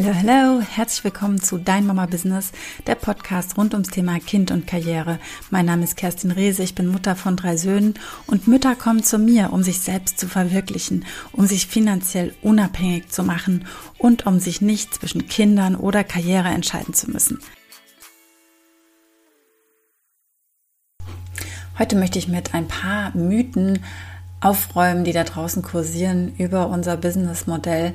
Hallo, hallo, herzlich willkommen zu Dein Mama Business, der Podcast rund ums Thema Kind und Karriere. Mein Name ist Kerstin Rehse, ich bin Mutter von drei Söhnen und Mütter kommen zu mir, um sich selbst zu verwirklichen, um sich finanziell unabhängig zu machen und um sich nicht zwischen Kindern oder Karriere entscheiden zu müssen. Heute möchte ich mit ein paar Mythen aufräumen, die da draußen kursieren über unser Businessmodell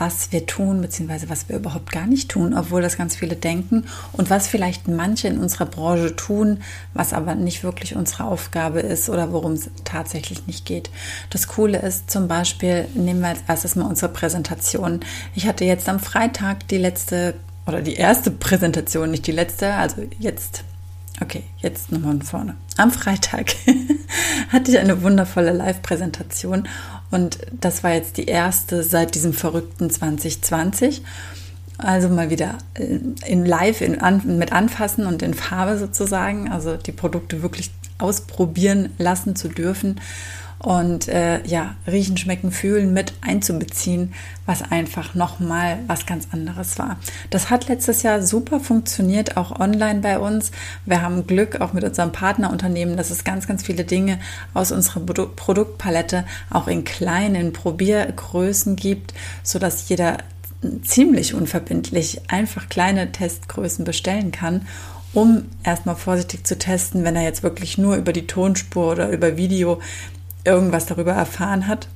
was wir tun, beziehungsweise was wir überhaupt gar nicht tun, obwohl das ganz viele denken und was vielleicht manche in unserer Branche tun, was aber nicht wirklich unsere Aufgabe ist oder worum es tatsächlich nicht geht. Das Coole ist zum Beispiel, nehmen wir als erstes mal unsere Präsentation. Ich hatte jetzt am Freitag die letzte oder die erste Präsentation, nicht die letzte, also jetzt Okay, jetzt nochmal von vorne. Am Freitag hatte ich eine wundervolle Live-Präsentation und das war jetzt die erste seit diesem verrückten 2020. Also mal wieder äh, in Live in, an, mit Anfassen und in Farbe sozusagen, also die Produkte wirklich ausprobieren lassen zu dürfen und äh, ja, riechen, schmecken, fühlen mit einzubeziehen, was einfach nochmal was ganz anderes war. Das hat letztes Jahr super funktioniert, auch online bei uns. Wir haben Glück auch mit unserem Partnerunternehmen, dass es ganz, ganz viele Dinge aus unserer Produ Produktpalette auch in kleinen Probiergrößen gibt, sodass jeder ziemlich unverbindlich einfach kleine Testgrößen bestellen kann um erstmal vorsichtig zu testen, wenn er jetzt wirklich nur über die Tonspur oder über Video irgendwas darüber erfahren hat.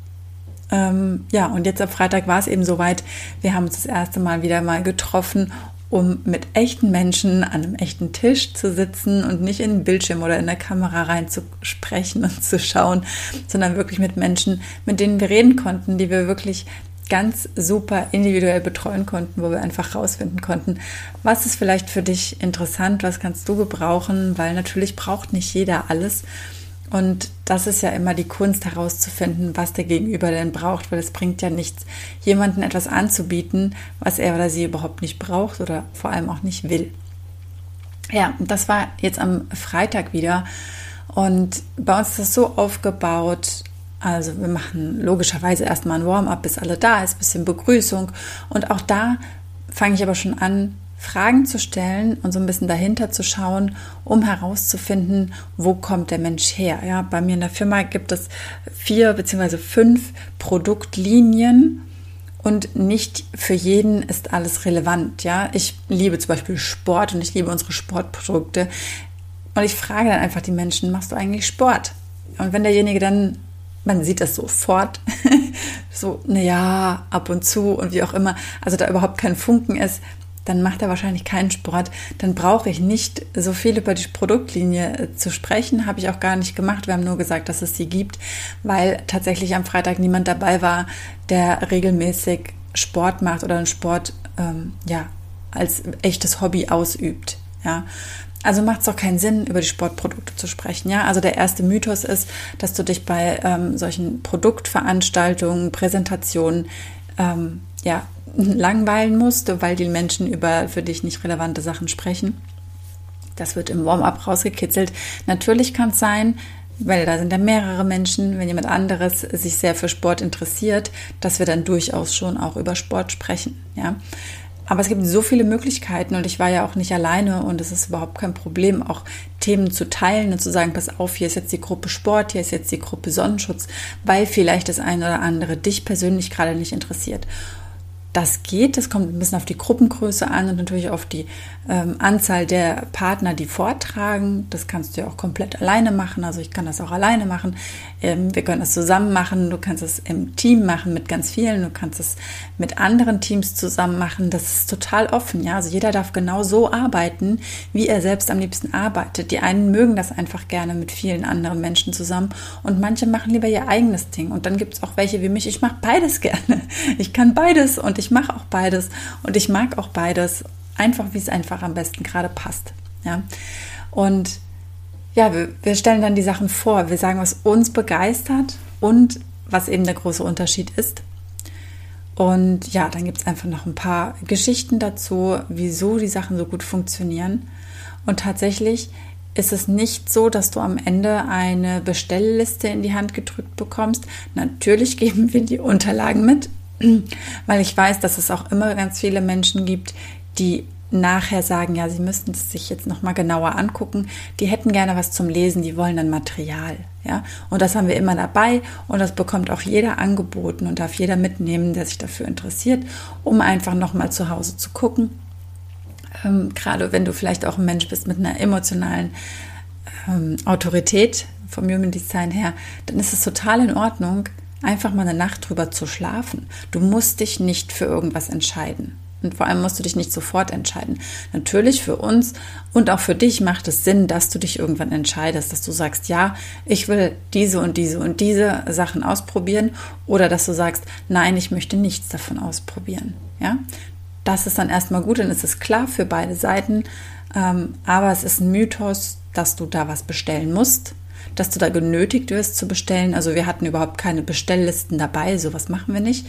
Ähm, ja, und jetzt am Freitag war es eben soweit. Wir haben uns das erste Mal wieder mal getroffen, um mit echten Menschen an einem echten Tisch zu sitzen und nicht in den Bildschirm oder in der Kamera reinzusprechen und zu schauen, sondern wirklich mit Menschen, mit denen wir reden konnten, die wir wirklich ganz super individuell betreuen konnten, wo wir einfach rausfinden konnten, was ist vielleicht für dich interessant, was kannst du gebrauchen, weil natürlich braucht nicht jeder alles. Und das ist ja immer die Kunst herauszufinden, was der Gegenüber denn braucht, weil es bringt ja nichts, jemandem etwas anzubieten, was er oder sie überhaupt nicht braucht oder vor allem auch nicht will. Ja, das war jetzt am Freitag wieder. Und bei uns ist das so aufgebaut, also wir machen logischerweise erstmal ein Warm-up, bis alle da ist, bisschen Begrüßung. Und auch da fange ich aber schon an, Fragen zu stellen und so ein bisschen dahinter zu schauen, um herauszufinden, wo kommt der Mensch her. Ja, bei mir in der Firma gibt es vier beziehungsweise fünf Produktlinien und nicht für jeden ist alles relevant. Ja, ich liebe zum Beispiel Sport und ich liebe unsere Sportprodukte und ich frage dann einfach die Menschen, machst du eigentlich Sport? Und wenn derjenige dann man sieht das sofort, so, naja, ab und zu und wie auch immer, also da überhaupt kein Funken ist, dann macht er wahrscheinlich keinen Sport. Dann brauche ich nicht so viel über die Produktlinie äh, zu sprechen. Habe ich auch gar nicht gemacht. Wir haben nur gesagt, dass es sie gibt, weil tatsächlich am Freitag niemand dabei war, der regelmäßig Sport macht oder einen Sport ähm, ja als echtes Hobby ausübt. Ja, also macht es doch keinen Sinn, über die Sportprodukte zu sprechen. Ja, also der erste Mythos ist, dass du dich bei ähm, solchen Produktveranstaltungen, Präsentationen ähm, ja, langweilen musst, weil die Menschen über für dich nicht relevante Sachen sprechen. Das wird im Warm-up rausgekitzelt. Natürlich kann es sein, weil da sind ja mehrere Menschen, wenn jemand anderes sich sehr für Sport interessiert, dass wir dann durchaus schon auch über Sport sprechen. Ja. Aber es gibt so viele Möglichkeiten und ich war ja auch nicht alleine und es ist überhaupt kein Problem, auch Themen zu teilen und zu sagen, pass auf, hier ist jetzt die Gruppe Sport, hier ist jetzt die Gruppe Sonnenschutz, weil vielleicht das eine oder andere dich persönlich gerade nicht interessiert das geht. Das kommt ein bisschen auf die Gruppengröße an und natürlich auf die ähm, Anzahl der Partner, die vortragen. Das kannst du ja auch komplett alleine machen. Also ich kann das auch alleine machen. Ähm, wir können das zusammen machen. Du kannst es im Team machen mit ganz vielen. Du kannst es mit anderen Teams zusammen machen. Das ist total offen. Ja, also jeder darf genau so arbeiten, wie er selbst am liebsten arbeitet. Die einen mögen das einfach gerne mit vielen anderen Menschen zusammen und manche machen lieber ihr eigenes Ding. Und dann gibt es auch welche wie mich. Ich mache beides gerne. Ich kann beides und ich ich mache auch beides und ich mag auch beides, einfach wie es einfach am besten gerade passt. Ja? Und ja, wir, wir stellen dann die Sachen vor, wir sagen, was uns begeistert und was eben der große Unterschied ist. Und ja, dann gibt es einfach noch ein paar Geschichten dazu, wieso die Sachen so gut funktionieren. Und tatsächlich ist es nicht so, dass du am Ende eine Bestellliste in die Hand gedrückt bekommst. Natürlich geben wir die Unterlagen mit, weil ich weiß, dass es auch immer ganz viele Menschen gibt, die nachher sagen, ja, sie müssten es sich jetzt noch mal genauer angucken. Die hätten gerne was zum Lesen, die wollen dann Material, ja. Und das haben wir immer dabei und das bekommt auch jeder angeboten und darf jeder mitnehmen, der sich dafür interessiert, um einfach noch mal zu Hause zu gucken. Ähm, gerade wenn du vielleicht auch ein Mensch bist mit einer emotionalen ähm, Autorität vom Human Design her, dann ist es total in Ordnung, einfach mal eine Nacht drüber zu schlafen. Du musst dich nicht für irgendwas entscheiden. Und vor allem musst du dich nicht sofort entscheiden. Natürlich für uns und auch für dich macht es Sinn, dass du dich irgendwann entscheidest, dass du sagst, ja, ich will diese und diese und diese Sachen ausprobieren oder dass du sagst, nein, ich möchte nichts davon ausprobieren. Ja, das ist dann erstmal gut, dann ist es klar für beide Seiten. Ähm, aber es ist ein Mythos, dass du da was bestellen musst, dass du da genötigt wirst zu bestellen. Also wir hatten überhaupt keine Bestelllisten dabei, sowas machen wir nicht.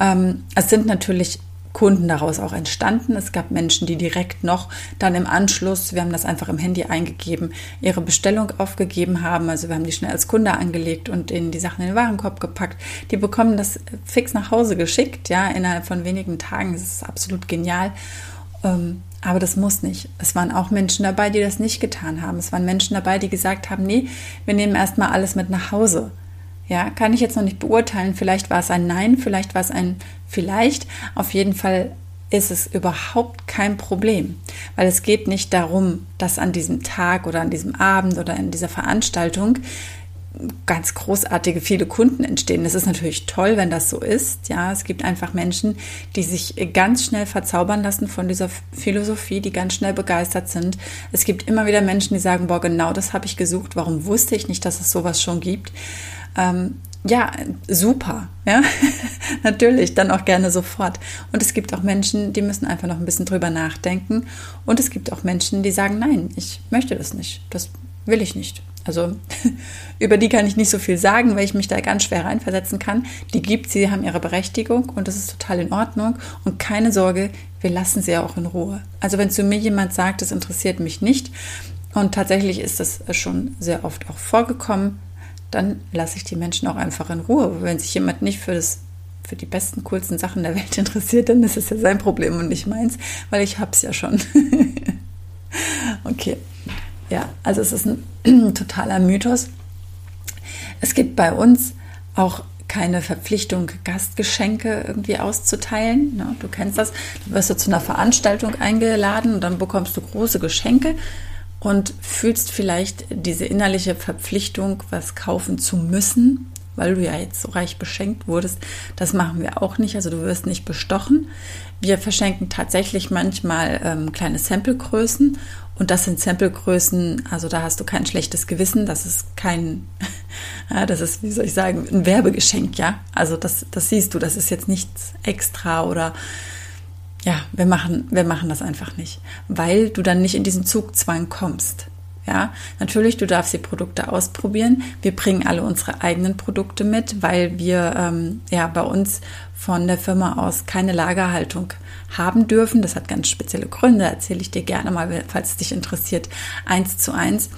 Ähm, es sind natürlich Kunden daraus auch entstanden. Es gab Menschen, die direkt noch dann im Anschluss, wir haben das einfach im Handy eingegeben, ihre Bestellung aufgegeben haben. Also wir haben die schnell als Kunde angelegt und in die Sachen in den Warenkorb gepackt. Die bekommen das fix nach Hause geschickt, ja, innerhalb von wenigen Tagen. Das ist absolut genial. Aber das muss nicht. Es waren auch Menschen dabei, die das nicht getan haben. Es waren Menschen dabei, die gesagt haben, nee, wir nehmen erstmal alles mit nach Hause. Ja, kann ich jetzt noch nicht beurteilen. Vielleicht war es ein Nein, vielleicht war es ein Vielleicht. Auf jeden Fall ist es überhaupt kein Problem, weil es geht nicht darum, dass an diesem Tag oder an diesem Abend oder in dieser Veranstaltung ganz großartige viele Kunden entstehen. Das ist natürlich toll, wenn das so ist. Ja, es gibt einfach Menschen, die sich ganz schnell verzaubern lassen von dieser Philosophie, die ganz schnell begeistert sind. Es gibt immer wieder Menschen, die sagen, boah, genau das habe ich gesucht. Warum wusste ich nicht, dass es sowas schon gibt? Ähm, ja, super, ja, natürlich, dann auch gerne sofort. Und es gibt auch Menschen, die müssen einfach noch ein bisschen drüber nachdenken. Und es gibt auch Menschen, die sagen, nein, ich möchte das nicht, das will ich nicht. Also über die kann ich nicht so viel sagen, weil ich mich da ganz schwer reinversetzen kann. Die gibt sie haben ihre Berechtigung und das ist total in Ordnung. Und keine Sorge, wir lassen sie auch in Ruhe. Also wenn zu mir jemand sagt, das interessiert mich nicht, und tatsächlich ist das schon sehr oft auch vorgekommen, dann lasse ich die Menschen auch einfach in Ruhe. Wenn sich jemand nicht für das für die besten, coolsten Sachen der Welt interessiert, dann ist es ja sein Problem und nicht meins, weil ich habe es ja schon. okay. Ja, also es ist ein totaler Mythos. Es gibt bei uns auch keine Verpflichtung, Gastgeschenke irgendwie auszuteilen. Ne? Du kennst das. Du wirst du zu einer Veranstaltung eingeladen und dann bekommst du große Geschenke und fühlst vielleicht diese innerliche Verpflichtung, was kaufen zu müssen, weil du ja jetzt so reich beschenkt wurdest. Das machen wir auch nicht. Also du wirst nicht bestochen. Wir verschenken tatsächlich manchmal ähm, kleine Samplegrößen und das sind Samplegrößen, also da hast du kein schlechtes Gewissen. Das ist kein, das ist, wie soll ich sagen, ein Werbegeschenk, ja. Also das, das siehst du, das ist jetzt nichts extra oder ja, wir machen, wir machen das einfach nicht, weil du dann nicht in diesen Zugzwang kommst. Ja, natürlich, du darfst die Produkte ausprobieren. Wir bringen alle unsere eigenen Produkte mit, weil wir ähm, ja bei uns von der Firma aus keine Lagerhaltung haben dürfen. Das hat ganz spezielle Gründe, erzähle ich dir gerne mal, falls es dich interessiert, eins zu eins.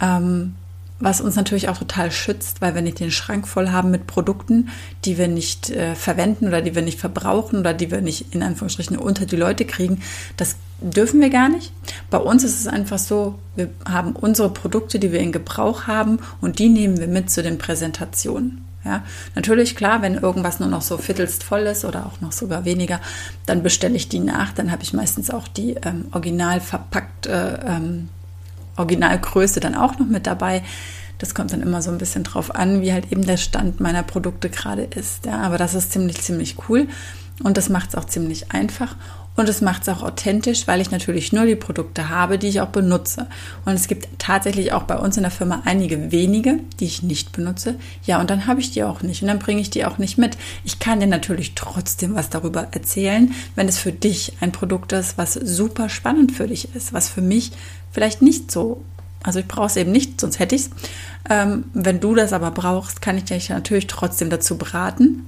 Ähm, was uns natürlich auch total schützt, weil wir nicht den Schrank voll haben mit Produkten, die wir nicht äh, verwenden oder die wir nicht verbrauchen oder die wir nicht in Anführungsstrichen unter die Leute kriegen. Das dürfen wir gar nicht. Bei uns ist es einfach so, wir haben unsere Produkte, die wir in Gebrauch haben und die nehmen wir mit zu den Präsentationen. Ja, natürlich, klar, wenn irgendwas nur noch so viertelst voll ist oder auch noch sogar weniger, dann bestelle ich die nach. Dann habe ich meistens auch die ähm, original verpackt äh, ähm, Originalgröße dann auch noch mit dabei. Das kommt dann immer so ein bisschen drauf an, wie halt eben der Stand meiner Produkte gerade ist. Ja, aber das ist ziemlich, ziemlich cool und das macht es auch ziemlich einfach und es macht es auch authentisch, weil ich natürlich nur die Produkte habe, die ich auch benutze. Und es gibt tatsächlich auch bei uns in der Firma einige wenige, die ich nicht benutze. Ja, und dann habe ich die auch nicht und dann bringe ich die auch nicht mit. Ich kann dir natürlich trotzdem was darüber erzählen, wenn es für dich ein Produkt ist, was super spannend für dich ist, was für mich vielleicht nicht so, also ich brauche es eben nicht, sonst hätte ich es. Ähm, wenn du das aber brauchst, kann ich dich natürlich trotzdem dazu beraten.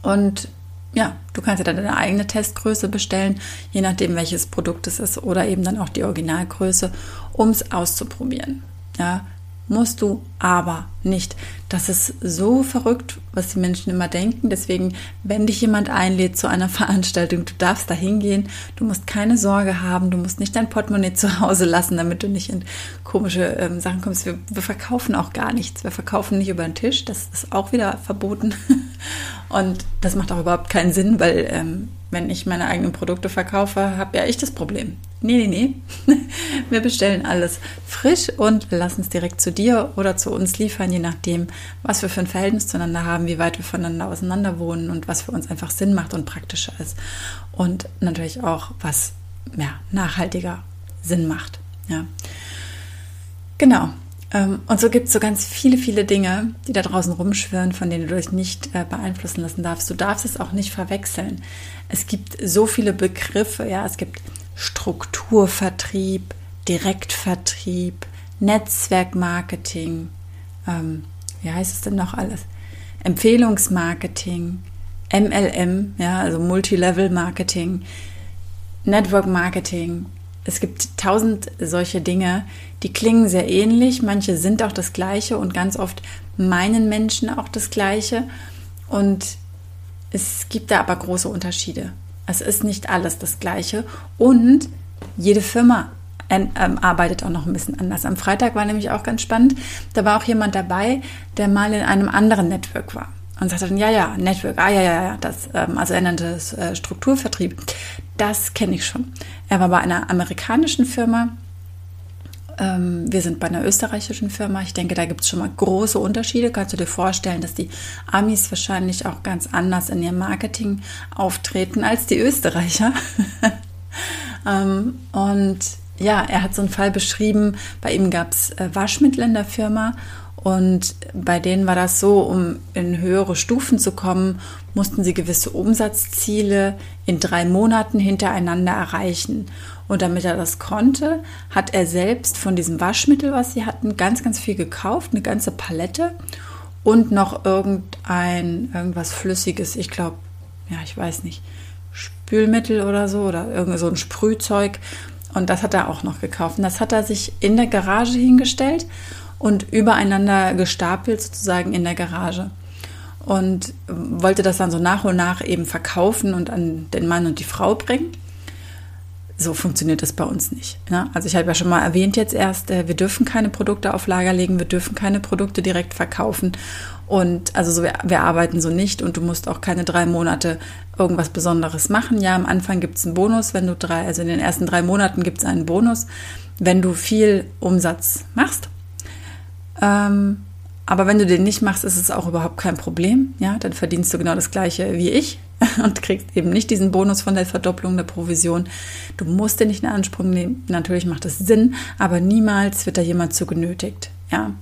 Und ja, du kannst dir dann deine eigene Testgröße bestellen, je nachdem welches Produkt es ist oder eben dann auch die Originalgröße, um es auszuprobieren. Ja, musst du aber nicht. Das ist so verrückt, was die Menschen immer denken. Deswegen, wenn dich jemand einlädt zu einer Veranstaltung, du darfst da hingehen. Du musst keine Sorge haben. Du musst nicht dein Portemonnaie zu Hause lassen, damit du nicht in komische ähm, Sachen kommst. Wir, wir verkaufen auch gar nichts. Wir verkaufen nicht über den Tisch. Das ist auch wieder verboten. Und das macht auch überhaupt keinen Sinn, weil ähm, wenn ich meine eigenen Produkte verkaufe, habe ja ich das Problem. Nee, nee, nee. Wir bestellen alles frisch und lassen es direkt zu dir oder zu uns liefern, je nachdem, was wir für ein Verhältnis zueinander haben, wie weit wir voneinander auseinander wohnen und was für uns einfach Sinn macht und praktischer ist. Und natürlich auch, was ja, nachhaltiger Sinn macht. Ja. Genau. Ähm, und so gibt es so ganz viele, viele Dinge, die da draußen rumschwirren, von denen du dich nicht äh, beeinflussen lassen darfst. Du darfst es auch nicht verwechseln. Es gibt so viele Begriffe, ja, es gibt Strukturvertrieb, Direktvertrieb, Netzwerkmarketing, ähm, wie heißt es denn noch alles? Empfehlungsmarketing, MLM, ja, also Multilevel Marketing, Network Marketing, es gibt tausend solche Dinge, die klingen sehr ähnlich, manche sind auch das gleiche und ganz oft meinen Menschen auch das gleiche. Und es gibt da aber große Unterschiede. Es ist nicht alles das gleiche und jede Firma arbeitet auch noch ein bisschen anders. Am Freitag war nämlich auch ganz spannend. Da war auch jemand dabei, der mal in einem anderen Network war und sagte dann, ja, ja, Network, ah, ja, ja, ja, das, ähm, also er nannte es äh, Strukturvertrieb. Das kenne ich schon. Er war bei einer amerikanischen Firma. Ähm, wir sind bei einer österreichischen Firma. Ich denke, da gibt es schon mal große Unterschiede. Kannst du dir vorstellen, dass die Amis wahrscheinlich auch ganz anders in ihrem Marketing auftreten als die Österreicher? ähm, und ja, er hat so einen Fall beschrieben. Bei ihm gab es äh, Waschmittel in der Firma und bei denen war das so, um in höhere Stufen zu kommen, mussten sie gewisse Umsatzziele in drei Monaten hintereinander erreichen. Und damit er das konnte, hat er selbst von diesem Waschmittel, was sie hatten, ganz, ganz viel gekauft, eine ganze Palette und noch irgendein, irgendwas Flüssiges, ich glaube, ja, ich weiß nicht, Spülmittel oder so oder irgend so ein Sprühzeug. Und das hat er auch noch gekauft. Und das hat er sich in der Garage hingestellt und übereinander gestapelt sozusagen in der Garage. Und wollte das dann so nach und nach eben verkaufen und an den Mann und die Frau bringen. So funktioniert das bei uns nicht. Ne? Also ich habe ja schon mal erwähnt jetzt erst, äh, wir dürfen keine Produkte auf Lager legen, wir dürfen keine Produkte direkt verkaufen. Und also so, wir, wir arbeiten so nicht und du musst auch keine drei Monate irgendwas Besonderes machen. Ja, am Anfang gibt es einen Bonus, wenn du drei, also in den ersten drei Monaten gibt es einen Bonus, wenn du viel Umsatz machst. Ähm, aber wenn du den nicht machst, ist es auch überhaupt kein Problem. Ja, dann verdienst du genau das Gleiche wie ich und kriegst eben nicht diesen Bonus von der Verdopplung der Provision. Du musst den nicht in Anspruch nehmen. Natürlich macht es Sinn, aber niemals wird da jemand zu genötigt. Ja.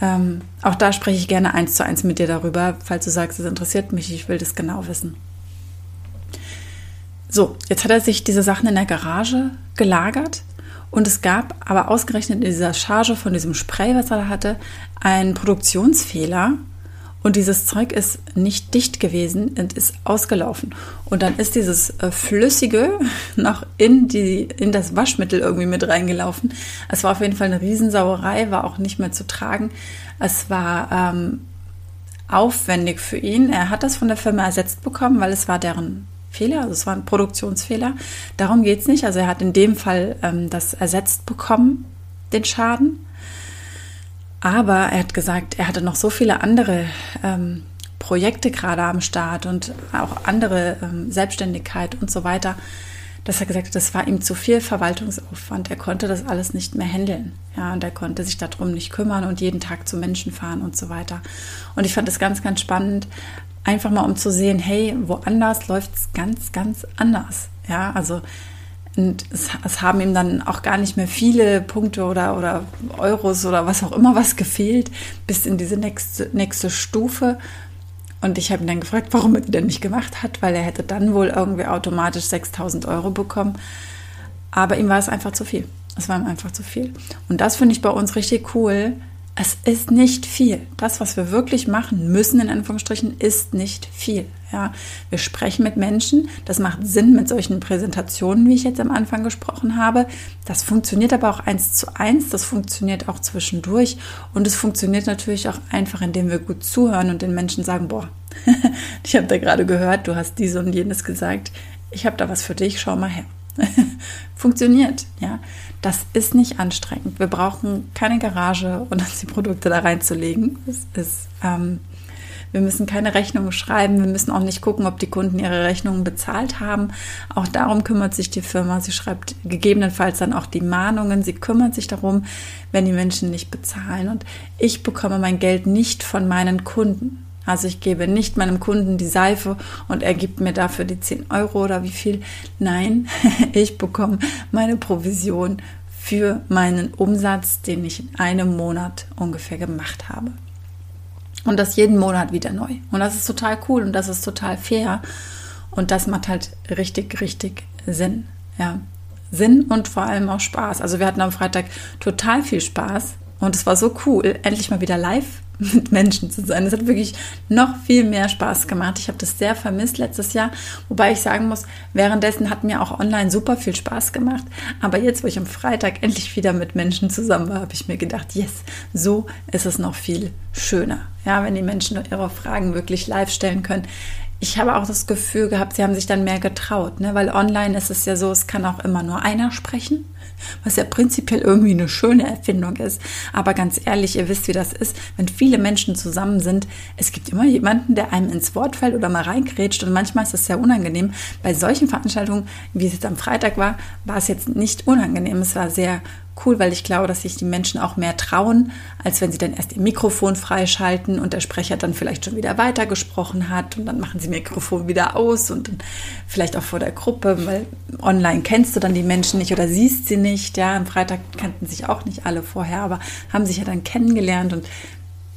Ähm, auch da spreche ich gerne eins zu eins mit dir darüber, falls du sagst, es interessiert mich, ich will das genau wissen. So, jetzt hat er sich diese Sachen in der Garage gelagert und es gab aber ausgerechnet in dieser Charge von diesem Spray, was er da hatte, einen Produktionsfehler. Und dieses Zeug ist nicht dicht gewesen und ist ausgelaufen. Und dann ist dieses äh, Flüssige noch in, die, in das Waschmittel irgendwie mit reingelaufen. Es war auf jeden Fall eine Riesensauerei, war auch nicht mehr zu tragen. Es war ähm, aufwendig für ihn. Er hat das von der Firma ersetzt bekommen, weil es war deren Fehler, also es war ein Produktionsfehler. Darum geht es nicht. Also er hat in dem Fall ähm, das ersetzt bekommen, den Schaden. Aber er hat gesagt, er hatte noch so viele andere ähm, Projekte gerade am Start und auch andere ähm, Selbstständigkeit und so weiter, dass er gesagt hat, das war ihm zu viel Verwaltungsaufwand. Er konnte das alles nicht mehr handeln. Ja, und er konnte sich darum nicht kümmern und jeden Tag zu Menschen fahren und so weiter. Und ich fand es ganz, ganz spannend, einfach mal um zu sehen, hey, woanders läuft es ganz, ganz anders. Ja, also und es, es, haben ihm dann auch gar nicht mehr viele Punkte oder, oder Euros oder was auch immer was gefehlt, bis in diese nächste, nächste Stufe. Und ich habe ihn dann gefragt, warum er die denn nicht gemacht hat, weil er hätte dann wohl irgendwie automatisch 6000 Euro bekommen. Aber ihm war es einfach zu viel. Es war ihm einfach zu viel. Und das finde ich bei uns richtig cool, Es ist nicht viel. Das, was wir wirklich machen müssen, in Anführungsstrichen, ist nicht viel. Ja, wir sprechen mit Menschen. Das macht Sinn mit solchen Präsentationen, wie ich jetzt am Anfang gesprochen habe. Das funktioniert aber auch eins zu eins. Das funktioniert auch zwischendurch. Und es funktioniert natürlich auch einfach, indem wir gut zuhören und den Menschen sagen, boah, ich habe da gerade gehört, du hast dies und jenes gesagt. Ich habe da was für dich. Schau mal her. funktioniert, ja. Das ist nicht anstrengend. Wir brauchen keine Garage, um uns die Produkte da reinzulegen. Das ist, ähm, wir müssen keine Rechnungen schreiben. Wir müssen auch nicht gucken, ob die Kunden ihre Rechnungen bezahlt haben. Auch darum kümmert sich die Firma. Sie schreibt gegebenenfalls dann auch die Mahnungen. Sie kümmert sich darum, wenn die Menschen nicht bezahlen. Und ich bekomme mein Geld nicht von meinen Kunden. Also ich gebe nicht meinem Kunden die Seife und er gibt mir dafür die 10 Euro oder wie viel. Nein, ich bekomme meine Provision für meinen Umsatz, den ich in einem Monat ungefähr gemacht habe. Und das jeden Monat wieder neu. Und das ist total cool und das ist total fair. Und das macht halt richtig, richtig Sinn. Ja. Sinn und vor allem auch Spaß. Also wir hatten am Freitag total viel Spaß und es war so cool, endlich mal wieder live mit Menschen zu sein. Es hat wirklich noch viel mehr Spaß gemacht. Ich habe das sehr vermisst letztes Jahr, wobei ich sagen muss, währenddessen hat mir auch online super viel Spaß gemacht. Aber jetzt, wo ich am Freitag endlich wieder mit Menschen zusammen war, habe ich mir gedacht, yes, so ist es noch viel schöner. Ja, wenn die Menschen ihre Fragen wirklich live stellen können. Ich habe auch das Gefühl gehabt, sie haben sich dann mehr getraut, ne? weil online ist es ja so, es kann auch immer nur einer sprechen was ja prinzipiell irgendwie eine schöne Erfindung ist. Aber ganz ehrlich, ihr wisst, wie das ist, wenn viele Menschen zusammen sind. Es gibt immer jemanden, der einem ins Wort fällt oder mal reingrätscht und manchmal ist das sehr unangenehm. Bei solchen Veranstaltungen, wie es jetzt am Freitag war, war es jetzt nicht unangenehm. Es war sehr cool, weil ich glaube, dass sich die Menschen auch mehr trauen, als wenn sie dann erst ihr Mikrofon freischalten und der Sprecher dann vielleicht schon wieder weitergesprochen hat und dann machen sie Mikrofon wieder aus und dann vielleicht auch vor der Gruppe, weil online kennst du dann die Menschen nicht oder siehst sie nicht. Ja, am Freitag kannten sich auch nicht alle vorher, aber haben sich ja dann kennengelernt und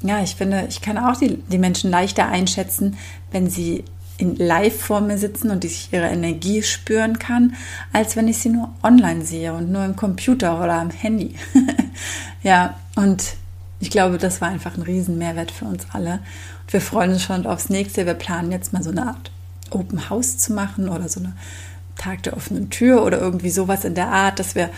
ja, ich finde, ich kann auch die, die Menschen leichter einschätzen, wenn sie in live vor mir sitzen und ich ihre Energie spüren kann, als wenn ich sie nur online sehe und nur im Computer oder am Handy. ja, und ich glaube, das war einfach ein riesen Mehrwert für uns alle. Und wir freuen uns schon aufs nächste. Wir planen jetzt mal so eine Art Open House zu machen oder so eine Tag der offenen Tür oder irgendwie sowas in der Art, dass wir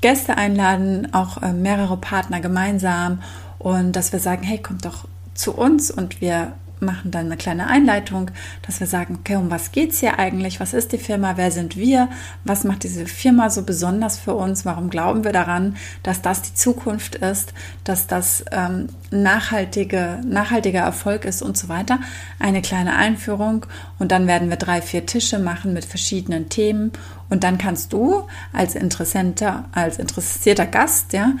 Gäste einladen, auch äh, mehrere Partner gemeinsam und dass wir sagen, hey, kommt doch zu uns und wir machen dann eine kleine Einleitung, dass wir sagen, okay, um was geht es hier eigentlich? Was ist die Firma? Wer sind wir? Was macht diese Firma so besonders für uns? Warum glauben wir daran, dass das die Zukunft ist, dass das ähm, nachhaltige, nachhaltiger Erfolg ist und so weiter? Eine kleine Einführung und dann werden wir drei, vier Tische machen mit verschiedenen Themen und dann kannst du als Interessenter, als interessierter Gast, ja,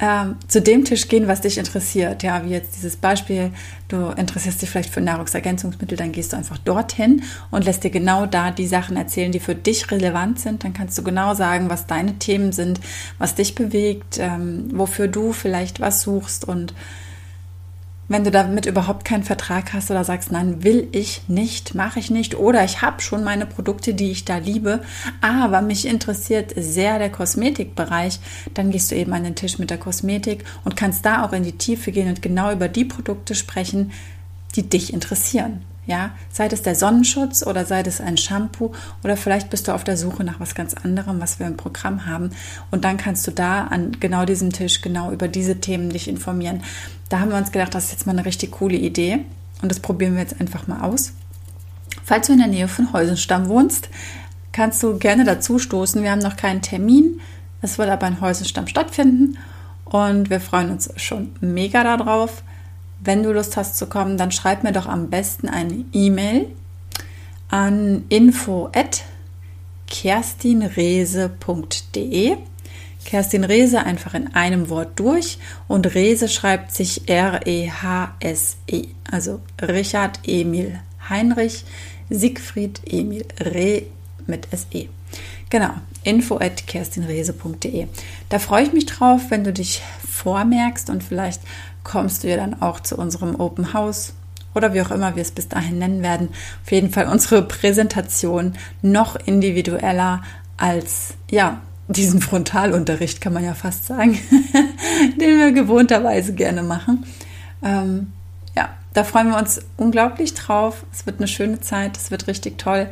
ähm, zu dem Tisch gehen, was dich interessiert. Ja, wie jetzt dieses Beispiel, du interessierst dich vielleicht für Nahrungsergänzungsmittel, dann gehst du einfach dorthin und lässt dir genau da die Sachen erzählen, die für dich relevant sind. Dann kannst du genau sagen, was deine Themen sind, was dich bewegt, ähm, wofür du vielleicht was suchst und wenn du damit überhaupt keinen Vertrag hast oder sagst, nein, will ich nicht, mache ich nicht oder ich habe schon meine Produkte, die ich da liebe, aber mich interessiert sehr der Kosmetikbereich, dann gehst du eben an den Tisch mit der Kosmetik und kannst da auch in die Tiefe gehen und genau über die Produkte sprechen, die dich interessieren. Ja, sei es der Sonnenschutz oder sei es ein Shampoo oder vielleicht bist du auf der Suche nach was ganz anderem, was wir im Programm haben. Und dann kannst du da an genau diesem Tisch genau über diese Themen dich informieren. Da haben wir uns gedacht, das ist jetzt mal eine richtig coole Idee und das probieren wir jetzt einfach mal aus. Falls du in der Nähe von Heusenstamm wohnst, kannst du gerne dazu stoßen. Wir haben noch keinen Termin. Es wird aber in Heusenstamm stattfinden und wir freuen uns schon mega darauf. Wenn du Lust hast zu kommen, dann schreib mir doch am besten eine E-Mail an info@kerstinrese.de. Kerstin Rese einfach in einem Wort durch und Rese schreibt sich R-E-H-S-E. -E. Also Richard Emil Heinrich Siegfried Emil Re mit S-E. Genau, info at kerstinrese.de. Da freue ich mich drauf, wenn du dich vormerkst und vielleicht kommst du ja dann auch zu unserem Open House oder wie auch immer wir es bis dahin nennen werden. Auf jeden Fall unsere Präsentation noch individueller als ja diesen Frontalunterricht, kann man ja fast sagen, den wir gewohnterweise gerne machen. Ähm, ja, da freuen wir uns unglaublich drauf. Es wird eine schöne Zeit, es wird richtig toll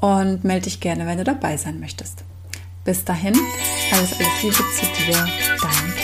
und melde dich gerne, wenn du dabei sein möchtest. Bis dahin, alles, alles Liebe zu dir, deine